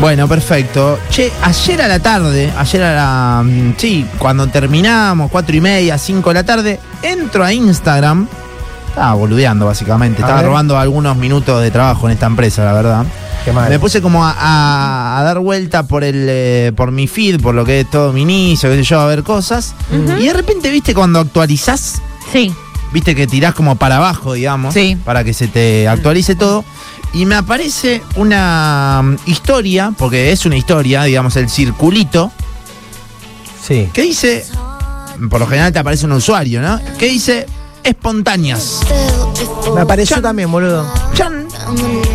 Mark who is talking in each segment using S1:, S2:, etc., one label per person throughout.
S1: Bueno, perfecto. Che, ayer a la tarde, ayer a la. mm, Sí, cuando terminamos, cuatro y media, cinco de la tarde, entro a Instagram. Estaba boludeando, básicamente.
S2: A
S1: Estaba
S2: ver.
S1: robando algunos minutos de trabajo en esta empresa, la verdad.
S2: Qué mal.
S1: Me puse como a, a- a dar vuelta por el eh, por mi feed, por lo que es todo mi inicio, qué sé yo, a ver cosas. Y de repente, viste, cuando actualizás,
S3: Sí.
S1: Viste que tirás como para abajo, digamos,
S3: Sí.
S1: para que se te actualice todo. Y me aparece una mm, historia, porque es una historia, digamos, el circulito,
S2: Sí.
S1: que dice, por lo general te aparece un usuario, ¿no? Que dice espontáneas.
S2: Me apareció
S1: Chan.
S2: también, boludo.
S1: Chan.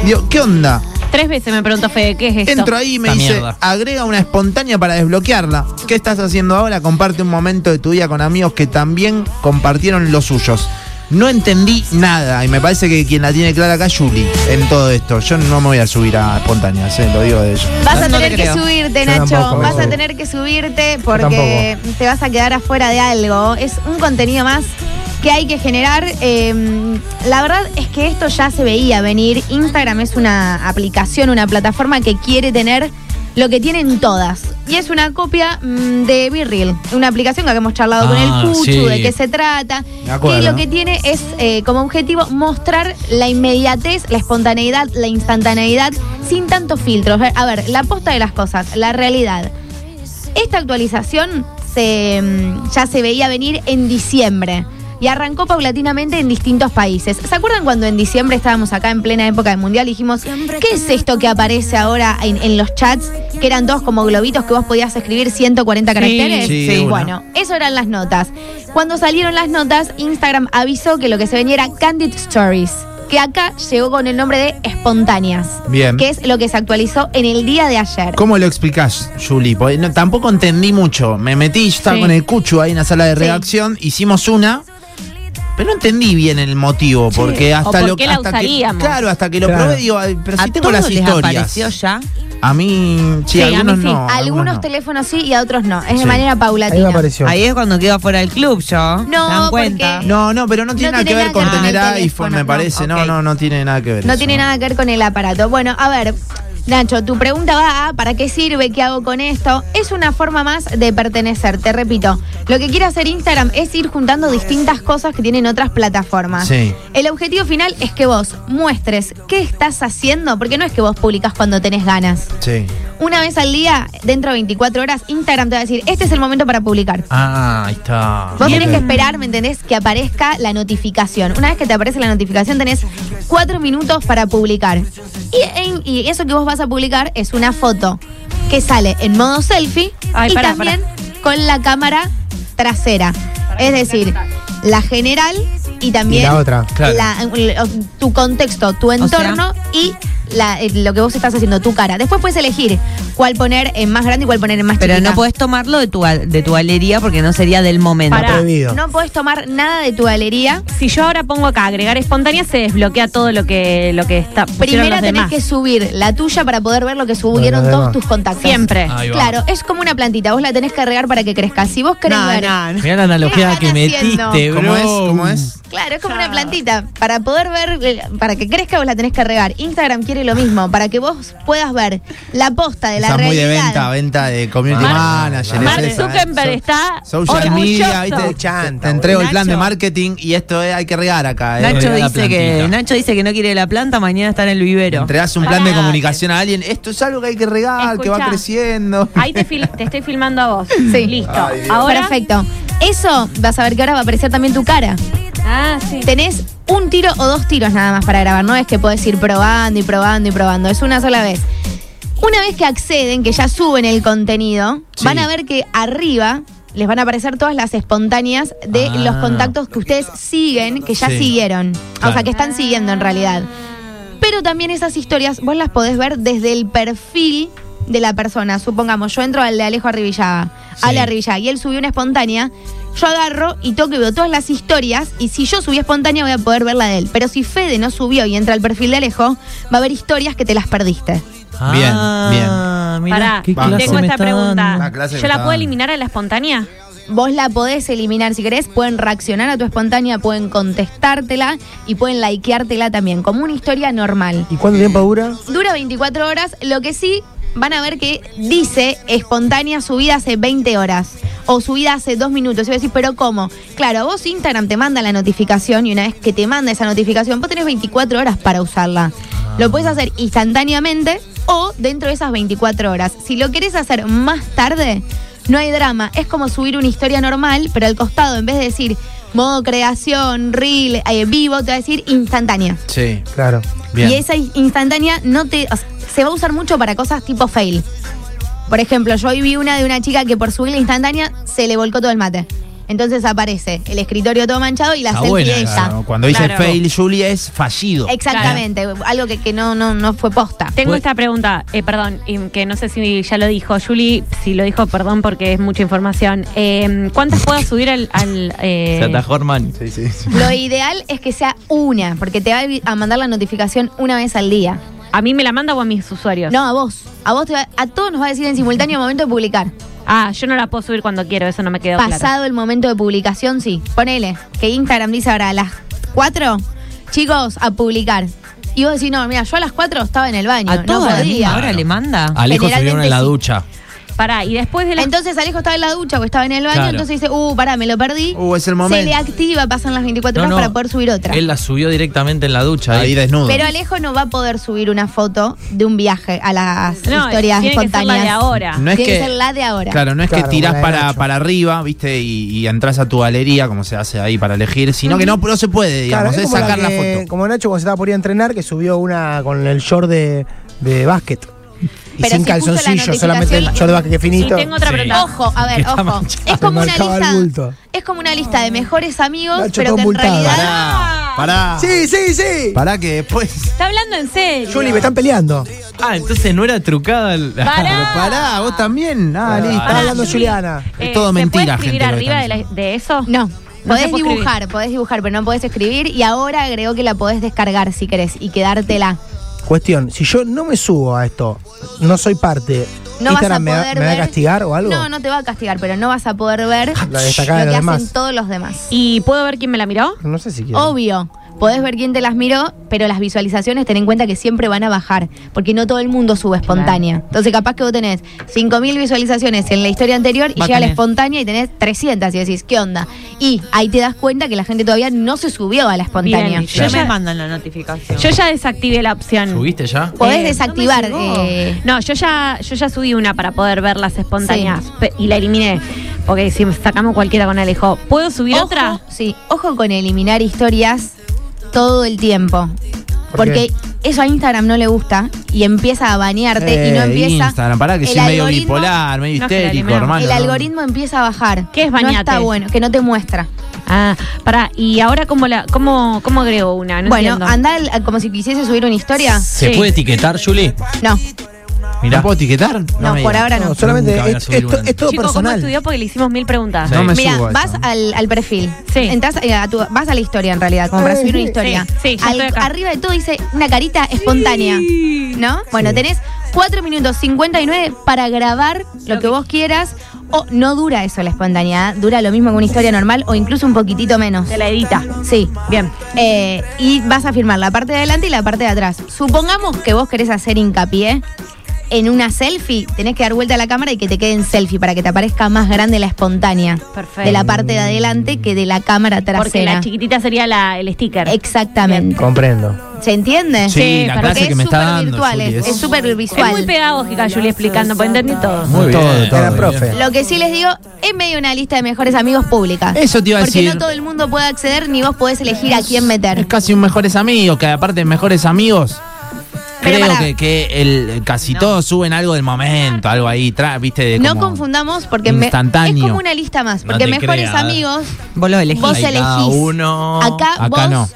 S1: Digo, ¿qué onda?
S3: Tres veces me preguntó Fede, ¿qué es esto?
S1: Entro ahí y me
S4: Esta
S1: dice,
S4: mierda.
S1: agrega una espontánea para desbloquearla. ¿Qué estás haciendo ahora? Comparte un momento de tu día con amigos que también compartieron los suyos. No entendí nada y me parece que quien la tiene clara acá es Julie en todo esto. Yo no me voy a subir a espontáneas, eh, lo digo de ella.
S5: Vas a
S4: No te
S5: tener que
S4: creo.
S5: subirte,
S2: Yo
S5: Nacho.
S2: tampoco,
S5: vas a
S2: tampoco.
S5: tener que subirte porque te vas a quedar afuera de algo. Es un contenido más que hay que generar. Eh, la verdad es que esto ya se veía venir. Instagram es una aplicación, una plataforma que quiere tener lo que tienen todas. Y es una copia mm, de BeReal, una aplicación que hemos charlado con
S4: Ah,
S5: el Cuchu,
S4: sí.
S5: de qué se trata. Que lo que tiene es eh, como objetivo mostrar la inmediatez, la espontaneidad, la instantaneidad, sin tantos filtros. A ver, la posta de las cosas, la realidad. Esta actualización se, mm, ya se veía venir en diciembre y arrancó paulatinamente en distintos países. ¿Se acuerdan cuando en diciembre estábamos acá en plena época del mundial y dijimos, ¿qué es esto que aparece ahora en, en los chats? Que eran todos como globitos que vos podías escribir 140 caracteres.
S1: sí, una.
S5: bueno, eso eran las notas. Cuando salieron las notas, Instagram avisó que lo que se venía era Candid Stories. Que acá llegó con el nombre de espontáneas.
S1: Bien.
S5: Que es lo que se actualizó en el día de ayer.
S1: ¿Cómo lo explicás, no- tampoco entendí mucho. Me metí, yo estaba
S3: Sí.
S1: con el Cuchu ahí en la sala de
S5: Sí.
S1: redacción, hicimos una, pero no entendí bien el motivo, porque hasta
S3: por
S1: lo
S3: qué la
S1: hasta que-. Claro, hasta que lo
S2: Claro.
S1: probé digo, pero si
S6: ¿A
S1: tengo las
S6: les
S1: historias.
S6: apareció ya?
S1: A mí, sí,
S3: Sí, a mí
S1: algunos
S3: sí.
S1: no.
S5: Algunos
S1: no.
S5: teléfonos sí y a otros no. Es de manera
S2: Ahí
S5: paulatina.
S2: apareció.
S6: Ahí es cuando quedo fuera del club yo. ¿Se dan
S5: No,
S6: cuenta?
S5: porque-
S1: No, no, pero no tiene
S5: No
S1: nada
S5: tiene
S1: que ver con tener iPhone, me parece. No, no, no tiene nada que ver.
S5: No
S1: eso.
S5: tiene nada que ver con el aparato. Bueno, a ver, Nacho, tu pregunta va a ¿para qué sirve? ¿Qué hago con esto? Es una forma más de pertenecer, te repito. Lo que quiere hacer Instagram es ir juntando distintas cosas que tienen otras plataformas.
S1: Sí.
S5: El objetivo final es que vos muestres qué estás haciendo, porque no es que vos publicas cuando tenés ganas.
S1: Sí.
S5: Una vez al día, dentro de 24 horas, Instagram te va a decir, este es el momento para publicar.
S4: Ah, ahí está.
S5: Vos
S4: Bien.
S5: tenés que esperar, ¿me entendés? Que aparezca la notificación. Una vez que te aparece la notificación, tenés cuatro minutos para publicar. Y, eso que vos vas a publicar es una foto que sale en modo selfie
S3: Ay,
S5: y también con la cámara trasera. Es decir, la general y también
S2: Y la otra.
S4: Claro.
S5: la- tu contexto, tu entorno y la- eh, lo que vos estás haciendo, tu cara. Después puedes elegir cuál poner en más grande y cuál poner en más
S6: Pero
S5: chiquita.
S6: no podés tomarlo de tu, de tu galería porque no sería del momento.
S3: Pará.
S2: Prohibido.
S5: No podés tomar nada de tu galería.
S3: Si yo ahora pongo acá agregar espontánea, se desbloquea todo lo que, lo que está.
S5: Primero
S3: los
S5: tenés
S3: demás.
S5: que subir la tuya para poder ver lo que subieron todos tus contactos.
S3: Siempre.
S5: Claro, es como una plantita, vos la tenés que regar para que crezca. Si vos querés
S6: No,
S5: ver.
S6: no, no.
S4: Mirá la analogía
S5: ¿Qué
S4: que
S5: están
S4: metiste,
S5: haciendo?
S4: bro.
S1: ¿Cómo es? ¿Cómo es?
S5: Claro, es como una plantita. Para poder ver, eh, para que crezca, vos la tenés que regar. Instagram quiere lo mismo, para que vos puedas ver la posta de la
S1: Esa muy de venta, venta de community
S4: Mark-
S1: manager.
S3: Mark
S1: es
S3: Zuckerberg
S1: eh.
S3: está
S1: Social
S3: orgulloso.
S1: media, ¿viste? Te,
S2: Chanta,
S1: te entrego el
S6: boludo.
S1: plan de
S6: Nacho.
S1: marketing y esto es, hay que regar acá. ¿eh?
S6: Nacho dice, que. Nacho dice que no quiere la planta, mañana está en el vivero.
S1: Entregás un plan de comunicación a alguien. Esto es algo que hay que regar, que va creciendo.
S3: Ahí te, fil- te estoy filmando a vos.
S5: Sí.
S3: Listo. Ahora.
S5: Perfecto. Eso vas a ver que ahora va a aparecer también tu cara.
S3: Ah, sí.
S5: Tenés un tiro o dos tiros nada más para grabar. No es que podés ir probando y probando y probando. Es una sola vez. Una vez que acceden, que ya suben el contenido,
S1: Sí.
S5: van a ver que arriba les van a aparecer todas las espontáneas de
S4: Ah.
S5: los contactos que ustedes siguen, que ya
S1: Sí.
S5: siguieron. O sea, que están siguiendo en realidad. Pero también esas historias vos las podés ver desde el perfil de la persona. Supongamos, yo entro al de Alejo Arribillaga,
S1: Sí.
S5: Ale Arribillaga, y él subió una espontánea. Yo agarro y toco y veo todas las historias. Y si yo subí espontánea, voy a poder ver la de él. Pero si Fede no subió y entra al perfil de Alejo, va a haber historias que te las perdiste.
S1: Bien,
S6: Ah, mirá,
S3: Pará, tengo esta pregunta.
S1: clase
S3: ¿Yo la puedo eliminar a la espontánea?
S5: Vos la podés eliminar si querés, pueden reaccionar a tu espontánea, pueden contestártela y pueden likeártela también, como una historia normal.
S2: ¿Y cuánto tiempo dura?
S5: Dura 24 horas, lo que sí van a ver que dice espontánea subida hace 20 horas o subida hace dos minutos. Y vos decís, pero ¿cómo? Claro, a vos Instagram te manda la notificación y una vez que te manda esa notificación, vos tenés 24 horas para usarla. Lo puedes hacer instantáneamente o dentro de esas 24 horas. Si lo querés hacer más tarde, no hay drama. Es como subir una historia normal, pero al costado, en vez de decir modo creación, reel, eh, vivo, te va a decir instantánea.
S1: Sí.
S2: Claro.
S1: Bien.
S5: Y esa instantánea no te, o sea, se va a usar mucho para cosas tipo fail. Por ejemplo, yo hoy vi una de una chica que por subir la instantánea se le volcó todo el mate. Entonces aparece el escritorio todo manchado y la
S4: Está
S5: selfie
S4: buena
S5: de ella.
S1: Claro, Cuando dice
S3: Claro.
S1: fail, Julie es fallido.
S5: Exactamente, algo que, que no, no, no fue posta.
S3: Tengo
S4: Pues-
S3: esta pregunta, eh, perdón, y que no sé si ya lo dijo Julie, si lo dijo, perdón porque es mucha información. Eh, ¿Cuántas puedo subir al... al, eh,
S4: Se atajó Armani.
S1: Sí, sí, sí.
S5: Lo ideal es que sea una, porque te va a mandar la notificación una vez al día.
S3: ¿A mí me la manda o a mis usuarios?
S5: No, a vos. A vos te va- a todos nos va a decir en simultáneo momento de publicar.
S3: Ah, yo no la puedo subir cuando quiero, eso no me quedó
S5: Pasado
S3: claro.
S5: el momento de publicación, sí. Ponele que Instagram dice ahora a las 4, chicos, a publicar. Y vos decís, no, mira, yo a las 4 estaba en el baño.
S6: ¿A
S5: no
S6: todas las
S5: podía.
S6: mismas horas le manda?
S4: Alejo
S5: Generalmente
S4: una en la
S5: sí.
S4: ducha.
S3: Pará, y después de la...
S5: Entonces Alejo estaba en la ducha o estaba en el baño,
S4: Claro.
S5: entonces dice, uh, pará, me lo perdí.
S1: Uh, es el
S5: Se
S1: momento.
S5: le activa, pasan las 24
S4: No,
S5: horas
S4: no,
S5: para poder subir otra.
S4: Él la subió directamente en la ducha.
S1: Ahí
S4: ahí.
S1: desnudo.
S5: Pero Alejo no va a poder subir una foto de un viaje a las
S3: no,
S5: historias
S3: tiene que ser la
S5: espontáneas.
S3: de ahora.
S1: No es
S5: Tiene que
S1: que-
S5: ser la de ahora.
S1: Claro, no es
S2: Claro,
S1: que tirás
S2: como la de
S1: para,
S2: Nacho.
S1: para arriba, ¿viste? Y, y entras a tu galería, como se hace ahí para elegir, sino que no, no se puede,
S2: Claro,
S1: digamos,
S2: es
S1: es
S2: como
S1: sacar la,
S2: que-
S1: foto.
S2: Como Nacho cuando se estaba por ir a entrenar, que subió una con el short de, de básquet. Y
S5: Pero
S2: sin
S5: si la
S2: calzoncillo, solamente el short que
S3: Y
S2: finito.
S3: tengo otra
S4: Sí.
S3: pregunta.
S5: Ojo, a ver, ojo. Es como una lista.
S2: bulto.
S5: Es como una lista de mejores amigos, pero que en realidad.
S1: Pará, pará.
S2: Sí, sí, sí.
S1: Pará que después.
S3: Está hablando en serio.
S2: Juli, me están peleando.
S4: Ah, entonces no era trucada. el-
S3: Pará.
S1: Pero pará, vos también. Ah, listo.
S2: Está hablando
S3: Juli.
S2: Juliana.
S1: Es todo
S3: ¿Se
S1: mentira,
S3: puede escribir
S1: gente,
S3: arriba de, la- eso?
S5: No.
S3: No
S5: Podés dibujar, podés dibujar, pero no podés escribir. Y ahora agregó que la podés descargar si querés y quedártela.
S2: Cuestión, si yo no me subo a esto, no soy parte,
S5: No vas a
S2: ¿Instagram me, va-
S5: poder
S2: me va a
S5: ver-
S2: castigar o algo?
S5: No, no te va a castigar, pero no vas a poder ver
S2: La
S5: lo que
S2: los
S5: hacen
S2: demás.
S5: todos los demás.
S3: ¿Y puedo ver quién me la miró?
S2: No sé si quiero.
S5: Obvio. Podés ver quién te las miró, pero las visualizaciones ten en cuenta que siempre van a bajar, porque no todo el mundo sube espontánea. Entonces, capaz que vos tenés 5.000 visualizaciones en la historia anterior y
S3: Va a
S5: llega la espontánea y tenés 300 y decís, ¿qué onda? Y ahí te das cuenta que la gente todavía no se subió a la espontánea.
S3: Bien,
S6: Yo
S3: ya-
S6: me mandan la notificación.
S3: Yo ya desactivé la opción.
S4: ¿Subiste ya?
S5: Podés
S3: Eh,
S5: desactivar.
S6: no
S5: eh,
S3: No, yo ya, yo ya subí una para poder ver las espontáneas y la eliminé. Porque si sacamos cualquiera con Alejo, ¿puedo subir
S5: ojo,
S3: otra?
S5: Sí, ojo con eliminar historias todo el tiempo.
S2: ¿Por
S5: Porque eso a Instagram no le gusta y empieza a banearte y no
S1: Eh,
S5: empieza.
S1: Instagram, pará que
S5: el
S1: soy medio
S5: algoritmo-
S1: bipolar, medio
S3: No,
S1: histérico, hermano.
S5: El
S1: ¿no?
S5: algoritmo empieza a bajar.
S3: ¿Qué es
S5: No
S3: bañate?
S5: está bueno, que no te muestra.
S3: Ah, pará, y ahora cómo la, cómo, cómo agrego una, no
S5: bueno,
S3: entiendo.
S5: anda como si quisiese subir una historia.
S4: ¿Se
S3: Sí.
S4: puede etiquetar, Juli?
S5: No,
S4: Mirá.
S1: ¿No puedo etiquetar?
S5: no, por ahora no.
S2: No, solamente
S4: Nunca voy a
S2: es,
S4: subir
S2: es to-
S4: una.
S2: es todo
S3: Chico, ¿cómo
S2: personal.
S3: estudió? Porque le hicimos mil preguntas.
S1: No me
S5: Mira,
S1: subo a
S5: vas
S1: eso.
S5: al, al perfil.
S3: Sí.
S5: Entras, eh, a tu- vas a la historia en realidad, como para subir una
S2: sí.
S5: historia.
S3: Sí, sí, ya
S5: Al-
S3: estoy acá.
S5: arriba de todo dice una carita espontánea. ¿No? Bueno,
S2: Sí.
S5: tenés 4 minutos 59 para grabar lo que vos quieras. O no dura eso la espontaneidad, dura lo mismo que una historia normal o incluso un poquitito menos.
S3: Se la edita.
S5: Sí.
S3: Bien.
S5: Eh, y vas a firmar la parte de adelante y la parte de atrás. Supongamos que vos querés hacer hincapié en una selfie, tenés que dar vuelta a la cámara y que te quede en selfie para que te aparezca más grande la espontánea.
S3: Perfecto.
S5: De la parte de adelante que de la cámara
S3: Porque
S5: trasera.
S3: la chiquitita sería la, el sticker.
S5: Exactamente.
S2: Comprendo.
S5: ¿Se entiende?
S1: Sí,
S3: Sí,
S1: la
S3: porque
S1: clase
S5: es
S1: que me está
S5: súper
S1: dando.
S5: virtual,
S1: Juli,
S5: es-
S1: es-
S5: es súper
S3: Es
S5: visual.
S3: muy pedagógica, Julia, explicando, pues entendí todo.
S4: Muy bien.
S1: Todo, todo.
S2: Era
S1: bien.
S2: profe.
S5: Lo que sí les digo, es medio una lista de mejores amigos pública.
S1: Eso te iba a
S5: Porque
S1: decir.
S5: no todo el mundo puede acceder ni vos podés elegir a quién meter.
S1: Es casi un mejores amigos, que aparte de mejores amigos, creo que, que el, casi todos suben algo del momento, algo ahí, tra- viste, de
S5: No
S1: como
S5: confundamos porque me- es como una lista más.
S4: No
S5: Porque mejores
S4: creas.
S5: amigos,
S6: Vos lo elegís.
S5: vos elegís.
S4: uno.
S5: Acá,
S1: Acá
S5: vos
S1: no.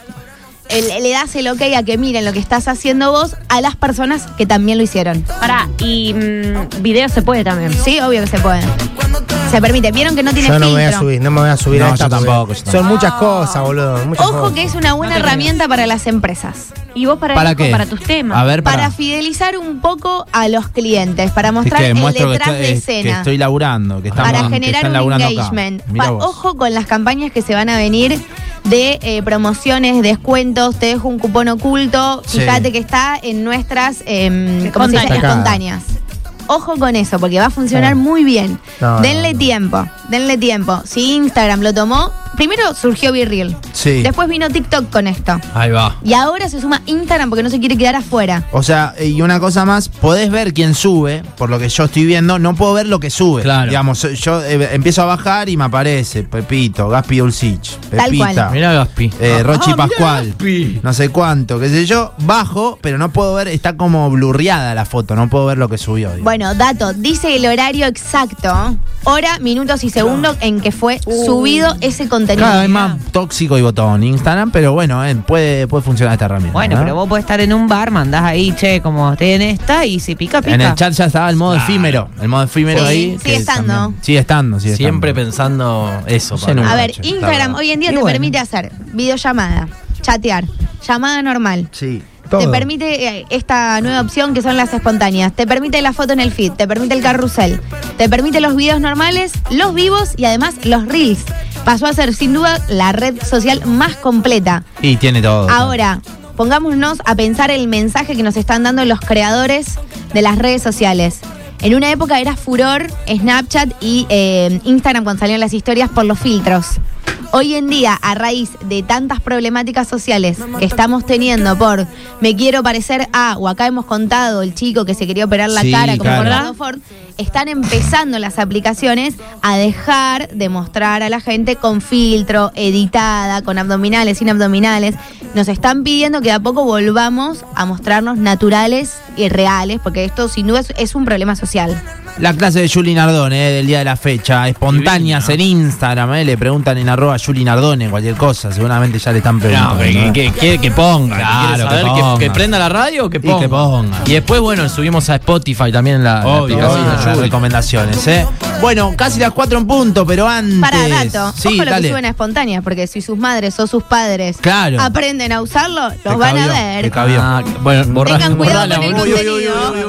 S5: el- le das el ok a que miren lo que estás haciendo vos a las personas que también lo hicieron.
S3: Pará, y mm, video se puede también.
S5: Sí, obvio que se puede. Se permite. Vieron que no tiene
S2: Yo no me voy a subir, no me voy a subir
S1: No,
S2: a esta
S1: yo
S2: porque
S1: tampoco, yo
S2: Son
S1: tampoco.
S2: muchas cosas, boludo. Muchas
S5: Ojo
S2: cosas.
S5: que es una buena herramienta para las empresas.
S3: ¿Y vos para,
S1: ¿Para qué?
S3: para tus temas?
S1: A ver, para,
S5: Para fidelizar un poco a los clientes, para
S1: Es
S5: mostrar
S1: que
S5: el
S1: muestro que
S5: detrás
S1: estoy,
S5: de
S1: que
S5: escena.
S1: estoy laburando, que estamos,
S5: para
S1: que
S5: generar
S1: están
S5: un
S1: laburando acá.
S5: engagement.
S1: Mirá
S5: Pa-
S1: vos.
S5: ojo con las campañas que se van a venir de eh, promociones, descuentos, te dejo un cupón oculto.
S1: Sí.
S5: Fíjate que está en nuestras em, ¿cómo se llama?
S3: Espontáneas.
S5: espontáneas. Ojo con eso, porque va a funcionar muy bien.
S2: No,
S5: denle
S2: no, no.
S5: tiempo, denle tiempo. Si Instagram lo tomó, primero surgió Virreal.
S1: Sí.
S5: Después vino TikTok con esto.
S4: Ahí va.
S5: Y ahora se suma Instagram porque no se quiere quedar afuera.
S1: O sea, y una cosa más, podés ver quién sube, por lo que yo estoy viendo, no puedo ver lo que sube.
S4: Claro.
S1: Digamos, yo eh, empiezo a bajar y me aparece Pepito, Gaspi Ulcich,
S5: Tal
S1: Pepita.
S4: Mirá Gaspi.
S1: eh, Rochi
S4: Ah,
S1: Pascual,
S4: Gaspi.
S1: no sé cuánto, qué sé yo, bajo, pero no puedo ver, está como blurreada la foto, no puedo ver lo que subió. digamos.
S5: Bueno, dato, dice el horario exacto, hora, minutos y segundos en que fue subido ese contenido.
S1: Cada vez más tóxico y botón Instagram, pero bueno, eh, puede, puede funcionar esta herramienta.
S6: Bueno,
S1: ¿no?
S6: pero vos podés estar en un bar, mandás ahí, che, como estoy en esta y si pica, pica.
S1: En el chat ya estaba el modo efímero, el modo efímero
S5: Sí,
S1: ahí.
S5: sigue
S1: que
S5: estando.
S1: también- sigue estando, sigue
S4: Siempre
S1: estando.
S4: pensando eso.
S5: A ver, Instagram hoy en día
S6: Y
S5: te
S6: bueno.
S5: permite hacer videollamada, chatear, llamada normal.
S1: Sí.
S2: Todo.
S5: Te permite eh, esta nueva opción que son las espontáneas. Te permite la foto en el feed, te permite el carrusel, te permite los videos normales, los vivos y además los reels. Pasó a ser sin duda la red social más completa.
S1: Y tiene todo.
S5: Ahora, pongámonos a pensar el mensaje que nos están dando los creadores de las redes sociales. En una época era furor Snapchat y eh, Instagram cuando salieron las historias por los filtros. Hoy en día, a raíz de tantas problemáticas sociales que estamos teniendo por me quiero parecer a, o acá hemos contado el chico que se quería operar la
S1: Sí,
S5: cara como. Fernando Ford, están empezando las aplicaciones a dejar de mostrar a la gente con filtro, editada, con abdominales, sin abdominales. Nos están pidiendo que de a poco volvamos a mostrarnos naturales y reales, porque esto sin duda es un problema social.
S1: La clase de Juli Nardone, eh, del día de la fecha, espontáneas en Instagram, eh, le preguntan en arroba Juli Nardone, cualquier cosa, seguramente ya le están preguntando.
S4: No, que, que, que- que ponga.
S1: Claro,
S4: quiere
S1: que
S4: saber, que,
S1: ponga.
S4: que prenda la radio o que
S1: Y
S4: ponga.
S1: que ponga.
S4: Y después, bueno, subimos a Spotify también la, la
S1: Obvio,
S4: aplicación
S1: obvio,
S4: de
S1: las recomendaciones, ¿eh? Bueno, casi las 4 en punto, pero antes.
S5: Para dato,
S1: Sí,
S5: ojo lo
S1: dale.
S5: que suben a espontáneas, porque si sus madres o sus padres
S1: Claro.
S5: aprenden a usarlo,
S1: Te
S5: los van a ver.
S1: te cabió.
S4: Ah, bueno, borra-
S5: Tengan cuidado
S4: borrala,
S5: con el
S4: boludo.
S5: contenido.